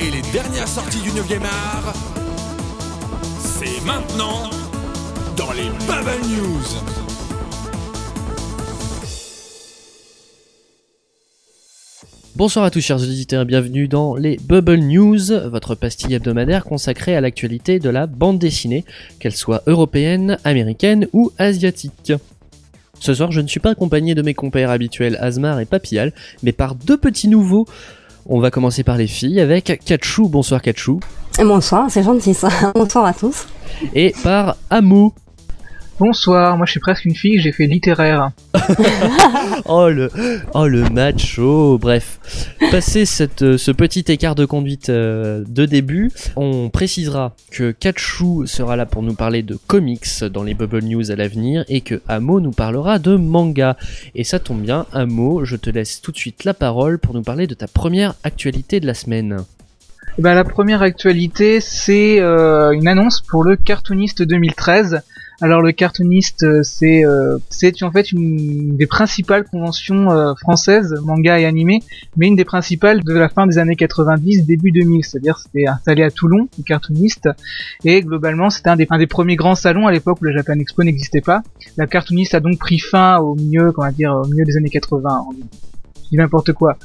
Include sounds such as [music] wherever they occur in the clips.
et les dernières sorties du 9e art, c'est maintenant dans les Bubble News. Bonsoir à tous chers auditeurs et bienvenue dans les Bubble News, votre pastille hebdomadaire consacrée à l'actualité de la bande dessinée, qu'elle soit européenne, américaine ou asiatique. Ce soir, je ne suis pas accompagné de mes compères habituels Asmar et Papillal, mais par deux petits nouveaux. On va commencer par les filles avec Kachou. Bonsoir Kachou. Bonsoir, c'est gentil ça. [laughs] Bonsoir à tous. Et par Amo. Bonsoir, moi je suis presque une fille, j'ai fait littéraire. [laughs] oh le, oh le macho. Bref, passé euh, ce petit écart de conduite euh, de début, on précisera que Kachou sera là pour nous parler de comics dans les Bubble News à l'avenir et que Amo nous parlera de manga. Et ça tombe bien, Amo, je te laisse tout de suite la parole pour nous parler de ta première actualité de la semaine. Eh ben, la première actualité, c'est euh, une annonce pour le cartooniste 2013. Alors le cartooniste, euh, c'est euh, c'est en fait une des principales conventions euh, françaises, manga et animé, mais une des principales de la fin des années 90, début 2000. C'est-à-dire c'était installé à Toulon, le cartooniste, et globalement c'était un des, un des premiers grands salons à l'époque où le Japan Expo n'existait pas. La cartooniste a donc pris fin au milieu, comment dire, au milieu des années 80. Je dis n'importe quoi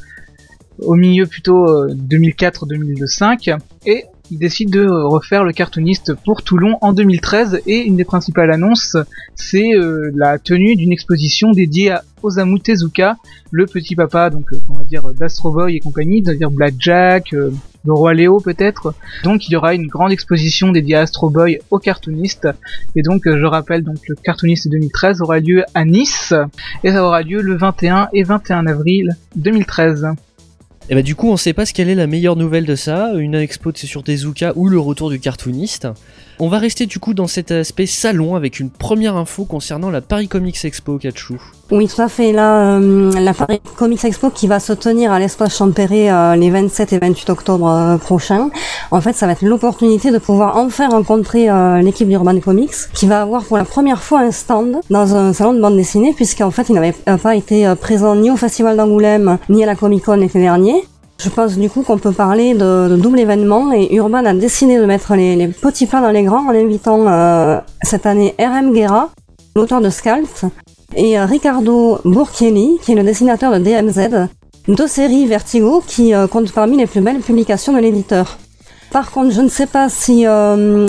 au milieu plutôt 2004-2005 et il décide de refaire le cartooniste pour Toulon en 2013 et une des principales annonces c'est euh, la tenue d'une exposition dédiée à Osamu Tezuka, le petit papa donc euh, on va dire d'Astro Boy et compagnie, c'est-à-dire Blackjack, euh, le roi Léo peut-être. Donc il y aura une grande exposition dédiée à Astro Boy au cartooniste et donc je rappelle donc le cartooniste 2013 aura lieu à Nice et ça aura lieu le 21 et 21 avril 2013. Et bah du coup on sait pas ce quelle est la meilleure nouvelle de ça, une expo sur Tezuka ou le retour du cartooniste. On va rester du coup dans cet aspect salon avec une première info concernant la Paris Comics Expo Kachou. Oui tout à fait, là euh, la Paris Comics Expo qui va se tenir à l'espace Champéret euh, les 27 et 28 octobre euh, prochains. En fait ça va être l'opportunité de pouvoir enfin rencontrer euh, l'équipe d'Urban Comics qui va avoir pour la première fois un stand dans un salon de bande dessinée puisqu'en fait il n'avait pas été présent ni au Festival d'Angoulême ni à la Comic Con l'été dernier. Je pense du coup qu'on peut parler de, de, double événement et Urban a décidé de mettre les, les petits plats dans les grands en invitant euh, cette année RM Guerra, l'auteur de Scalp, et euh, Ricardo Burchielli, qui est le dessinateur de DMZ, deux séries Vertigo qui euh, comptent parmi les plus belles publications de l'éditeur. Par contre, je ne sais pas si euh,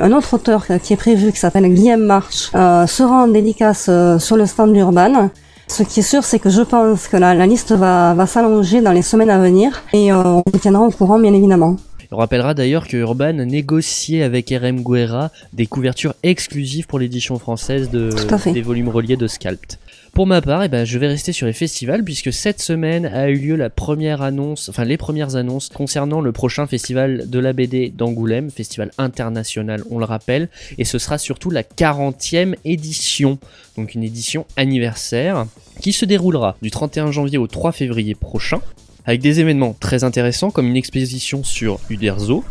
un autre auteur qui est prévu, qui s'appelle Guillaume March, euh, sera en dédicace euh, sur le stand d'Urban. Ce qui est sûr, c'est que je pense que la, la liste va, va s'allonger dans les semaines à venir et euh, on vous tiendra au courant, bien évidemment. On rappellera d'ailleurs que Urban négociait avec RM Guerra des couvertures exclusives pour l'édition française de, des volumes reliés de Scalped. Pour ma part, eh ben, je vais rester sur les festivals puisque cette semaine a eu lieu la première annonce, enfin les premières annonces concernant le prochain festival de la BD d'Angoulême, festival international, on le rappelle, et ce sera surtout la 40e édition, donc une édition anniversaire qui se déroulera du 31 janvier au 3 février prochain avec des événements très intéressants comme une exposition sur Uderzo,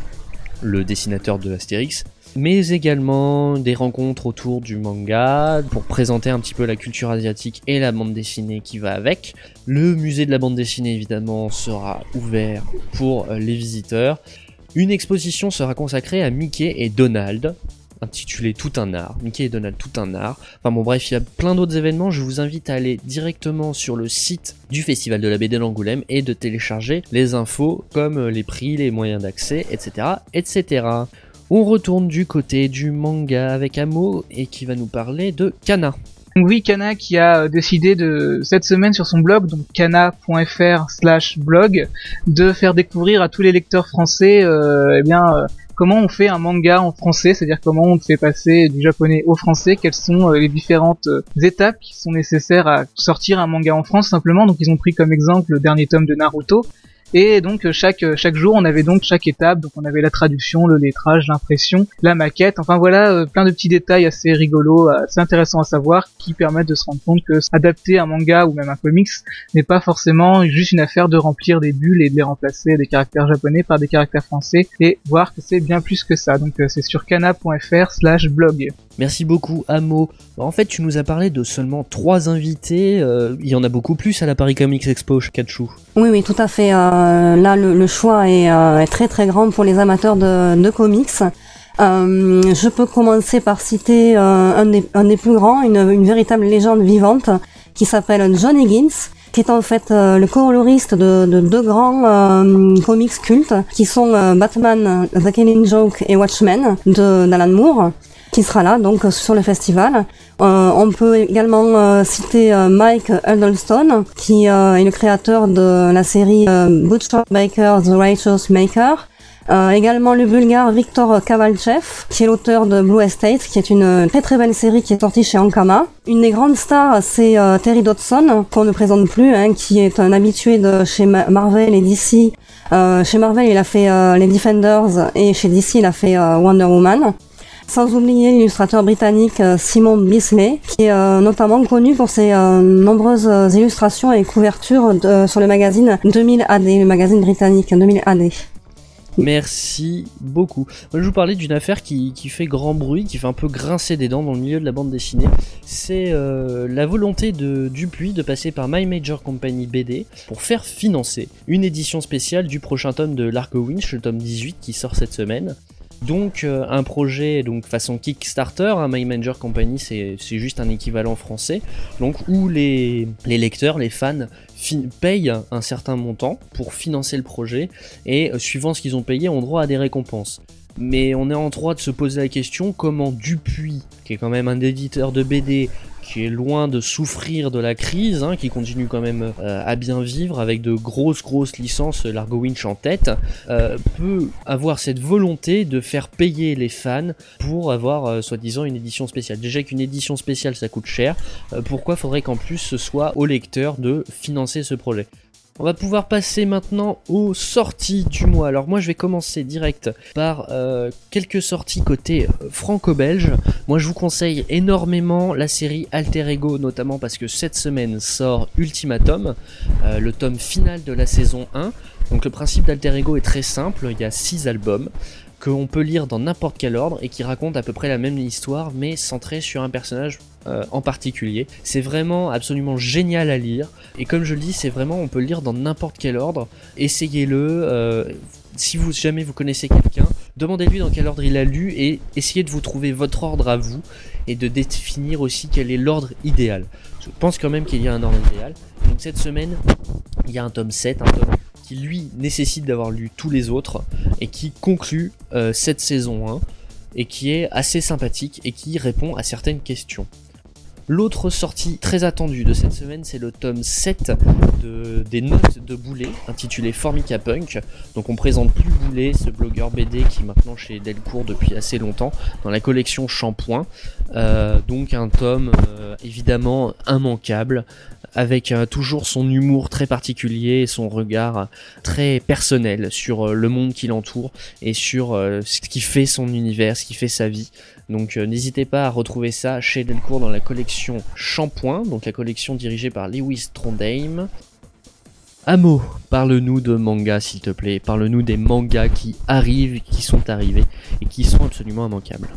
le dessinateur de Astérix, mais également des rencontres autour du manga pour présenter un petit peu la culture asiatique et la bande dessinée qui va avec. Le musée de la bande dessinée évidemment sera ouvert pour les visiteurs. Une exposition sera consacrée à Mickey et Donald, intitulé Tout un art, Mickey et Donald Tout un art. Enfin bon bref, il y a plein d'autres événements, je vous invite à aller directement sur le site du Festival de la BD d'Angoulême et de télécharger les infos comme les prix, les moyens d'accès, etc. etc. On retourne du côté du manga avec Amo et qui va nous parler de Kana. Oui, Kana qui a décidé de cette semaine sur son blog, donc kana.fr slash blog, de faire découvrir à tous les lecteurs français, euh, eh bien, euh, comment on fait un manga en français, c'est-à-dire comment on fait passer du japonais au français, quelles sont les différentes étapes qui sont nécessaires à sortir un manga en France simplement. Donc ils ont pris comme exemple le dernier tome de Naruto. Et donc chaque chaque jour, on avait donc chaque étape. Donc on avait la traduction, le lettrage, l'impression, la maquette. Enfin voilà, euh, plein de petits détails assez rigolos, assez intéressants à savoir, qui permettent de se rendre compte que adapter un manga ou même un comics n'est pas forcément juste une affaire de remplir des bulles et de les remplacer des caractères japonais par des caractères français et voir que c'est bien plus que ça. Donc c'est sur kana.fr/blog. Merci beaucoup, Amo. En fait, tu nous as parlé de seulement trois invités. Euh, il y en a beaucoup plus à la Paris Comics Expo, Kachou. Oui, oui, tout à fait. Euh, là, le, choix euh, est, très très grand pour les amateurs de, comics. je peux commencer par citer un des, plus grands, une, véritable légende vivante, qui s'appelle John Higgins, qui est en fait le coloriste de, de deux grands comics cultes, qui sont Batman, The Killing Joke et Watchmen de d'Alan Moore qui sera là donc sur le festival. Euh, on peut également euh, citer euh, Mike Huddleston, qui est le créateur de la série Butcher Baker, The Righteous Maker. également le bulgare Victor Kavalchev, qui est l'auteur de Blue Estate, qui est une très très belle série qui est sortie chez Ankama. Une des grandes stars, c'est Terry Dodson, qu'on ne présente plus, hein, qui est un habitué de chez Marvel et DC. chez Marvel, il a fait les Defenders et chez DC, il a fait Wonder Woman. Sans oublier l'illustrateur britannique euh, Simon Bisley, qui est euh, notamment connu pour ses euh, nombreuses illustrations et couvertures sur le magazine 2000 AD, le magazine britannique 2000 AD. Merci beaucoup. Moi, je vous parlais d'une affaire qui, fait grand bruit, qui fait un peu grincer des dents dans le milieu de la bande dessinée. C'est la volonté de Dupuis de passer par My Major Company BD pour faire financer une édition spéciale du prochain tome de Largo Winch, le tome 18 qui sort cette semaine. Donc euh, un projet donc façon Kickstarter, hein, My Manager Company c'est juste un équivalent français, donc où les, lecteurs, les fans payent un certain montant pour financer le projet et euh, suivant ce qu'ils ont payé ont droit à des récompenses. Mais on est en droit de se poser la question comment Dupuis, qui est quand même un éditeur de BD, qui est loin de souffrir de la crise, hein, qui continue quand même euh, à bien vivre avec de grosses grosses licences Largo Winch en tête, euh, peut avoir cette volonté de faire payer les fans pour avoir euh, soi-disant une édition spéciale. Déjà qu'une édition spéciale ça coûte cher, pourquoi faudrait qu'en plus ce soit au lecteur de financer ce projet? On va pouvoir passer maintenant aux sorties du mois. Alors moi je vais commencer direct par euh, quelques sorties côté euh, franco-belge. Moi je vous conseille énormément la série Alter Ego, notamment parce que cette semaine sort Ultimatum, euh, le tome final de la saison 1. Donc le principe d'Alter Ego est très simple, il y a 6 albums qu'on peut lire dans n'importe quel ordre et qui racontent à peu près la même histoire mais centré sur un personnage euh, en particulier. C'est vraiment absolument génial à lire. Et comme je le dis, c'est vraiment, on peut lire dans n'importe quel ordre. Essayez-le. Euh, si vous jamais vous connaissez quelqu'un, demandez-lui dans quel ordre il a lu et essayez de vous trouver votre ordre à vous et de définir aussi quel est l'ordre idéal. Je pense quand même qu'il y a un ordre idéal. Donc cette semaine, il y a un tome 7, un tome qui lui nécessite d'avoir lu tous les autres et qui conclut euh, cette saison 1 et qui est assez sympathique et qui répond à certaines questions. L'autre sortie très attendue de cette semaine, c'est le tome 7 de, des notes de Boulet, intitulé Formica Punk. Donc on présente plus Boulet, ce blogueur BD qui est maintenant chez Delcourt depuis assez longtemps, dans la collection Shampoing. Euh, donc un tome euh, évidemment immanquable, avec euh, toujours son humour très particulier et son regard très personnel sur le monde qui l'entoure et sur ce qui fait son univers, ce qui fait sa vie. Donc n'hésitez pas à retrouver ça chez Delcourt dans la collection Shampoing, donc la collection dirigée par Lewis Trondheim. Amo, parle-nous de manga s'il te plaît, parle-nous des mangas qui arrivent, qui sont arrivés et qui sont absolument immanquables.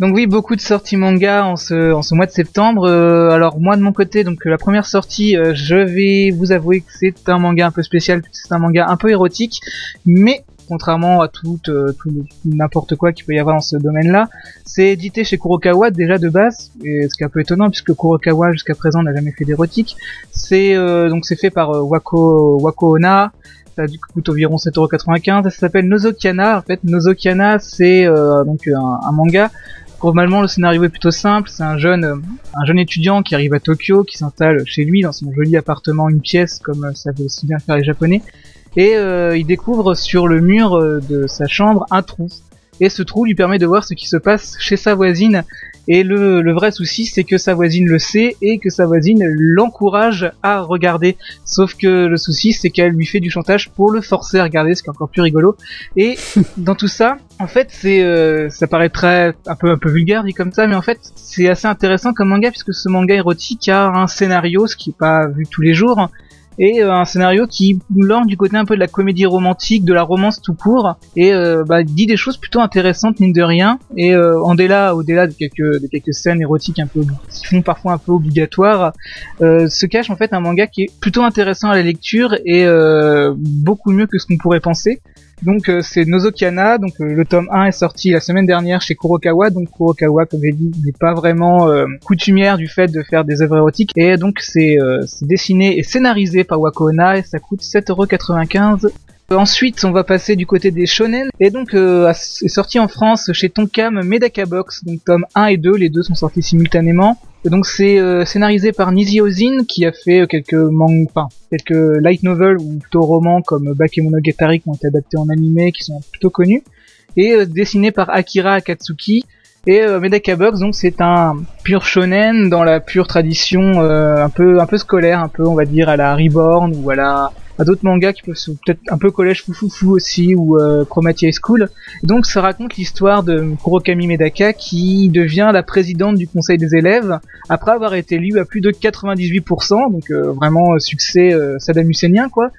Donc oui, beaucoup de sorties manga en ce, mois de septembre. Euh, alors moi de mon côté, donc la première sortie, euh, je vais vous avouer que c'est un manga un peu spécial, c'est un manga un peu érotique, mais contrairement à tout, euh, tout n'importe quoi qu'il peut y avoir dans ce domaine-là. C'est édité chez Kurokawa déjà de base, et ce qui est un peu étonnant puisque Kurokawa jusqu'à présent n'a jamais fait d'érotique. C'est euh, donc c'est fait par euh, Wako Wako Ona. Ça coûte environ 7,95€. Ça s'appelle Nozokiana. En fait, Nozokiana, c'est donc un, manga Normalement, le scénario est plutôt simple. C'est un jeune, un jeune étudiant qui arrive à Tokyo, qui s'installe chez lui dans son joli appartement, une pièce, comme ça veut aussi bien faire les Japonais et euh, il découvre sur le mur euh, de sa chambre un trou. Et ce trou lui permet de voir ce qui se passe chez sa voisine. Et le, le vrai souci, c'est que sa voisine le sait et que sa voisine l'encourage à regarder. Sauf que le souci, c'est qu'elle lui fait du chantage pour le forcer à regarder, ce qui est encore plus rigolo. Et [laughs] dans tout ça, en fait, c'est, euh, ça paraît très un peu un peu vulgaire dit comme ça, mais en fait, c'est assez intéressant comme manga puisque ce manga érotique a un scénario, ce qui est pas vu tous les jours, et euh, un scénario qui lorgne du côté un peu de la comédie romantique, de la romance tout court, et euh, bah, dit des choses plutôt intéressantes mine de rien. Et euh, au-delà, au-delà de quelques, de quelques scènes érotiques un peu qui font parfois un peu obligatoires, se cache en fait un manga qui est plutôt intéressant à la lecture et beaucoup mieux que ce qu'on pourrait penser. Donc euh, c'est Nozokiana, donc euh, le tome 1 est sorti la semaine dernière chez Kurokawa, donc Kurokawa comme j'ai dit n'est pas vraiment euh, coutumière du fait de faire des œuvres érotiques. Et donc c'est dessiné et scénarisé par Wakona et ça coûte 7,95€ Ensuite, on va passer du côté des shonen et donc euh, est sorti en France chez Tonkam Medaka Box, donc tome 1 et 2, les deux sont sortis simultanément. Et donc c'est euh, scénarisé par Nizi Ozin qui a fait euh, quelques mangas, enfin quelques light novels ou plutôt romans comme Bakemonogatari qui ont été adaptés en animé, qui sont plutôt connus, et euh, dessiné par Akira Akatsuki. Et Medaka Box, donc c'est un pur shonen dans la pure tradition un peu un peu scolaire, un peu on va dire à la Reborn ou à la à d'autres mangas qui peuvent peut-être un peu collège fou aussi ou euh, High School. donc ça raconte l'histoire de Kurokami Medaka qui devient la présidente du conseil des élèves après avoir été élue à plus de 98%, donc euh, vraiment succès euh, Saddam Husseinien quoi.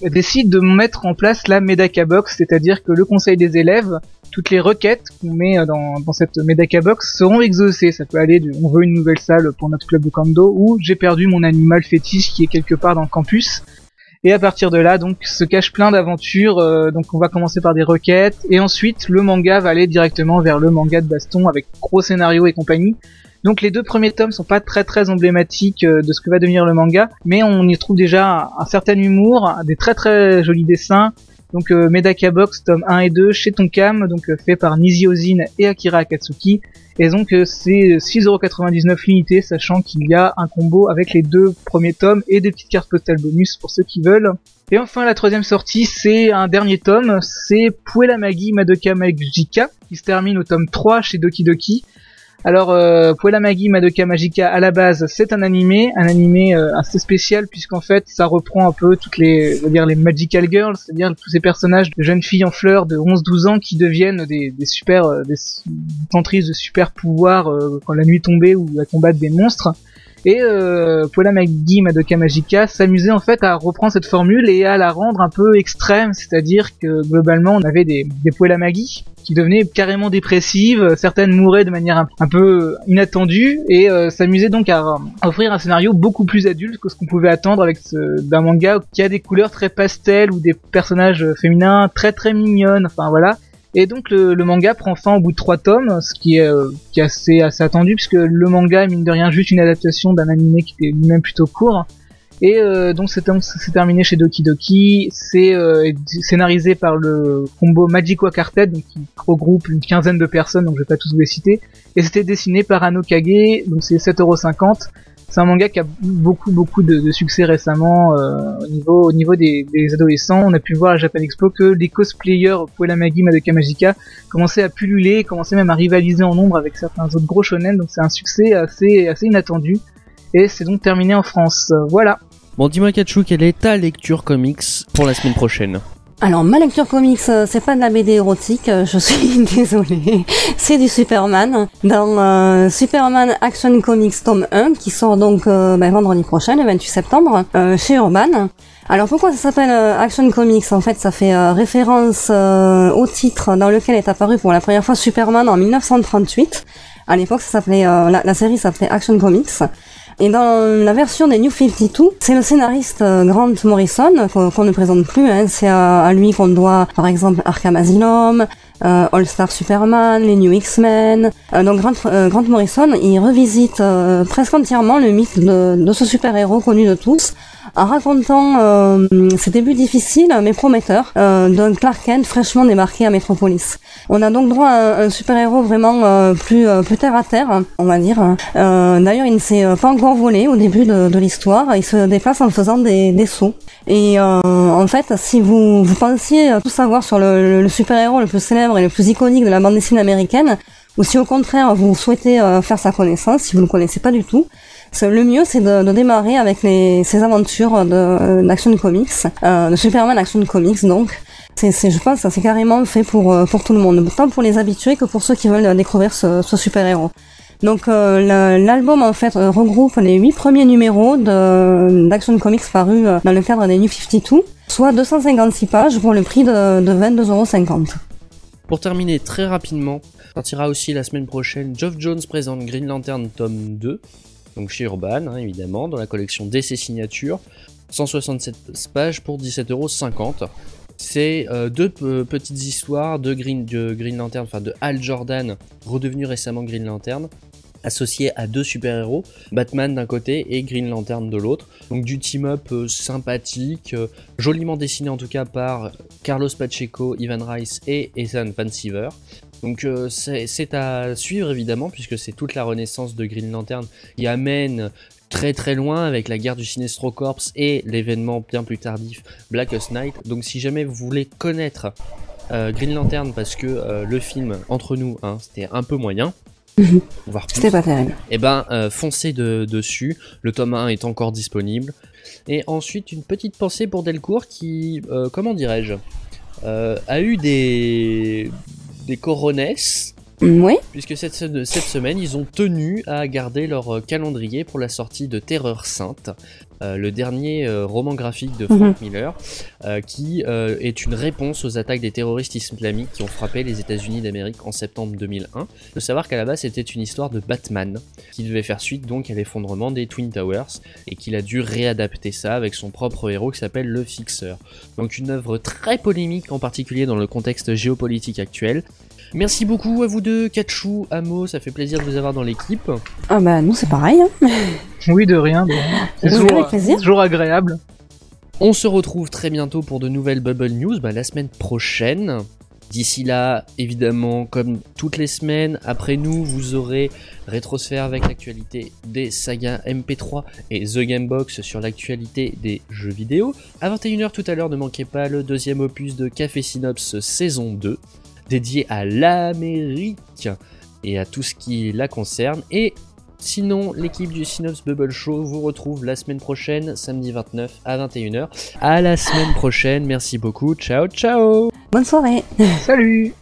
Décide de mettre en place la Medaka Box, c'est-à-dire que le conseil des élèves toutes les requêtes qu'on met euh, dans, dans, cette Medaka Box seront exaucées. Ça peut aller de on veut une nouvelle salle pour notre club de kendo ou j'ai perdu mon animal fétiche qui est quelque part dans le campus. Et à partir de là, donc, se cache plein d'aventures. Euh, donc, on va commencer par des requêtes, et ensuite, le manga va aller directement vers le manga de baston avec gros scénario et compagnie. Donc, les deux premiers tomes sont pas très très emblématiques euh, de ce que va devenir le manga, mais on y trouve déjà un, certain humour, des très très jolis dessins. Donc, euh, Medaka Box tome 1 et 2 chez Tonkam, donc fait par Nizi Ozin et Akira Akatsuki. Et donc euh, c'est 6,99€ l'unité, sachant qu'il y a un combo avec les deux premiers tomes et des petites cartes postales bonus pour ceux qui veulent. Et enfin la troisième sortie, c'est un dernier tome, c'est Puella Magi Madoka Magica, qui se termine au tome 3 chez Doki Doki. Alors, euh, Puella Magi Madoka Magica, à la base, c'est un animé, un animé euh, assez spécial puisqu'en fait, ça reprend un peu toutes les, dire les Magical Girls, c'est-à-dire tous ces personnages de jeunes filles en fleurs de 11-12 ans qui deviennent des, des super, euh, des tentrices de super pouvoirs euh, quand la nuit tombait ou à combattre des monstres. Et euh, Magi Madoka Magica s'amusait en fait à reprendre cette formule et à la rendre un peu extrême, c'est-à-dire que globalement on avait des, des Magi qui devenaient carrément dépressives, certaines mouraient de manière un, peu inattendue et euh, s'amusait donc à, offrir un scénario beaucoup plus adulte que ce qu'on pouvait attendre avec d'un manga qui a des couleurs très pastel ou des personnages féminins très très mignonnes, enfin voilà. Et donc le, manga prend fin au bout de trois tomes, ce qui est, euh, qui est assez, assez attendu puisque le manga est mine de rien juste une adaptation d'un animé qui était lui-même plutôt court. Et euh, donc c'est terminé chez Doki Doki, c'est euh, scénarisé par le combo Magico Quartet, donc qui regroupe une quinzaine de personnes, donc je vais pas tous vous les citer, et c'était dessiné par Ano Kage, donc c'est 7,50€, c'est un manga qui a beaucoup beaucoup de, succès récemment euh, au niveau au niveau des, adolescents. On a pu voir à Japan Expo que les cosplayers Puella Magi Madoka Magica commençaient à pulluler, commençaient même à rivaliser en nombre avec certains autres gros shonen. Donc c'est un succès assez assez inattendu. Et c'est donc terminé en France. Voilà. Bon, dis-moi Kachu, quelle est ta lecture comics pour la semaine prochaine alors ma lecture comics, euh, c'est pas de la BD érotique, euh, je suis [laughs] désolée, c'est du Superman. Dans euh, Superman Action Comics tome 1, qui sort donc ben, vendredi prochain, le 28 septembre, chez Urban. Alors pourquoi ça s'appelle Action Comics? En fait, ça fait référence au titre dans lequel est apparu pour la première fois Superman en 1938. À l'époque, ça s'appelait la, la, série s'appelait Action Comics. Et dans la version des New 52, c'est le scénariste euh, Grant Morrison qu'on ne présente plus. Hein. C'est à, lui qu'on doit, par exemple, Arkham Asylum, All Star Superman, les New X-Men. Euh, donc Grant, Grant, Morrison, il revisite presque entièrement le mythe de, de ce super-héros connu de tous en racontant euh, ses débuts difficiles mais prometteurs euh, d'un Clark Kent fraîchement débarqué à Metropolis. On a donc droit à un, super-héros vraiment euh, plus, plus terre à terre, on va dire. D'ailleurs, il ne s'est pas encore volé au début de, l'histoire. Il se déplace en faisant des, des sauts. Et en fait, si vous, vous pensiez tout savoir sur le, le super-héros le plus célèbre et le plus iconique de la bande dessinée américaine, ou si au contraire vous souhaitez faire sa connaissance, si vous ne connaissez pas du tout, le mieux, c'est de, démarrer avec les, ces aventures d'Action Comics, euh, de Superman Action Comics, donc. Je pense que c'est carrément fait pour, euh, tout le monde, tant pour les habitués que pour ceux qui veulent découvrir ce, ce super-héros. Donc l'album en fait regroupe les huit premiers numéros d'Action Comics parus dans le cadre des New 52, soit 256 pages pour le prix de, de 22,50€. Pour terminer très rapidement, sortira aussi la semaine prochaine Geoff Jones présente Green Lantern tome 2, donc chez Urban hein, évidemment, dans la collection DC Signatures, 167 pages pour 17,50€. C'est euh, deux petites histoires de Green, de Green Lantern, enfin de Hal Jordan, redevenu récemment Green Lantern, associé à deux super-héros, Batman d'un côté et Green Lantern de l'autre. Donc du team-up euh, sympathique, euh, joliment dessiné en tout cas par Carlos Pacheco, Ivan Rice et Ethan Van Siever. Donc c'est à suivre évidemment puisque c'est toute la renaissance de Green Lantern qui amène très très loin avec la guerre du Sinestro Corps et l'événement bien plus tardif Blackest Night. Donc si jamais vous voulez connaître euh, Green Lantern parce que euh, le film entre nous hein, c'était un peu moyen. Mhm. C'était pas terrible. Et eh ben euh, foncez dessus, le tome 1 est encore disponible. Et ensuite une petite pensée pour Delcourt qui, comment dirais-je, a eu des, des coronesses oui. Puisque cette, cette, semaine, ils ont tenu à garder leur euh, calendrier pour la sortie de Terreur Sainte, euh, le dernier euh, roman graphique de Frank mhm. Miller, qui est une réponse aux attaques des terroristes islamiques qui ont frappé les États-Unis d'Amérique en septembre 2001. De savoir qu'à la base, c'était une histoire de Batman, qui devait faire suite donc à l'effondrement des Twin Towers, et qu'il a dû réadapter ça avec son propre héros qui s'appelle le Fixeur. Donc une œuvre très polémique, en particulier dans le contexte géopolitique actuel, Merci beaucoup à vous deux, Kachou, Amo, ça fait plaisir de vous avoir dans l'équipe. Ah bah nous c'est pareil. Hein. [laughs] oui, de rien. C'est toujours, agréable. On se retrouve très bientôt pour de nouvelles Bubble News, bah, la semaine prochaine. D'ici là, évidemment, comme toutes les semaines, après nous, vous aurez Rétrosphère avec l'actualité des sagas MP3 et The Gamebox sur l'actualité des jeux vidéo. À 21h tout à l'heure, ne manquez pas le deuxième opus de Café Synops saison 2 dédié à l'Amérique et à tout ce qui la concerne. Et sinon, l'équipe du Synops Bubble Show vous retrouve la semaine prochaine, samedi 29 à 21h. À la semaine prochaine, merci beaucoup, ciao ciao. Bonne soirée. Salut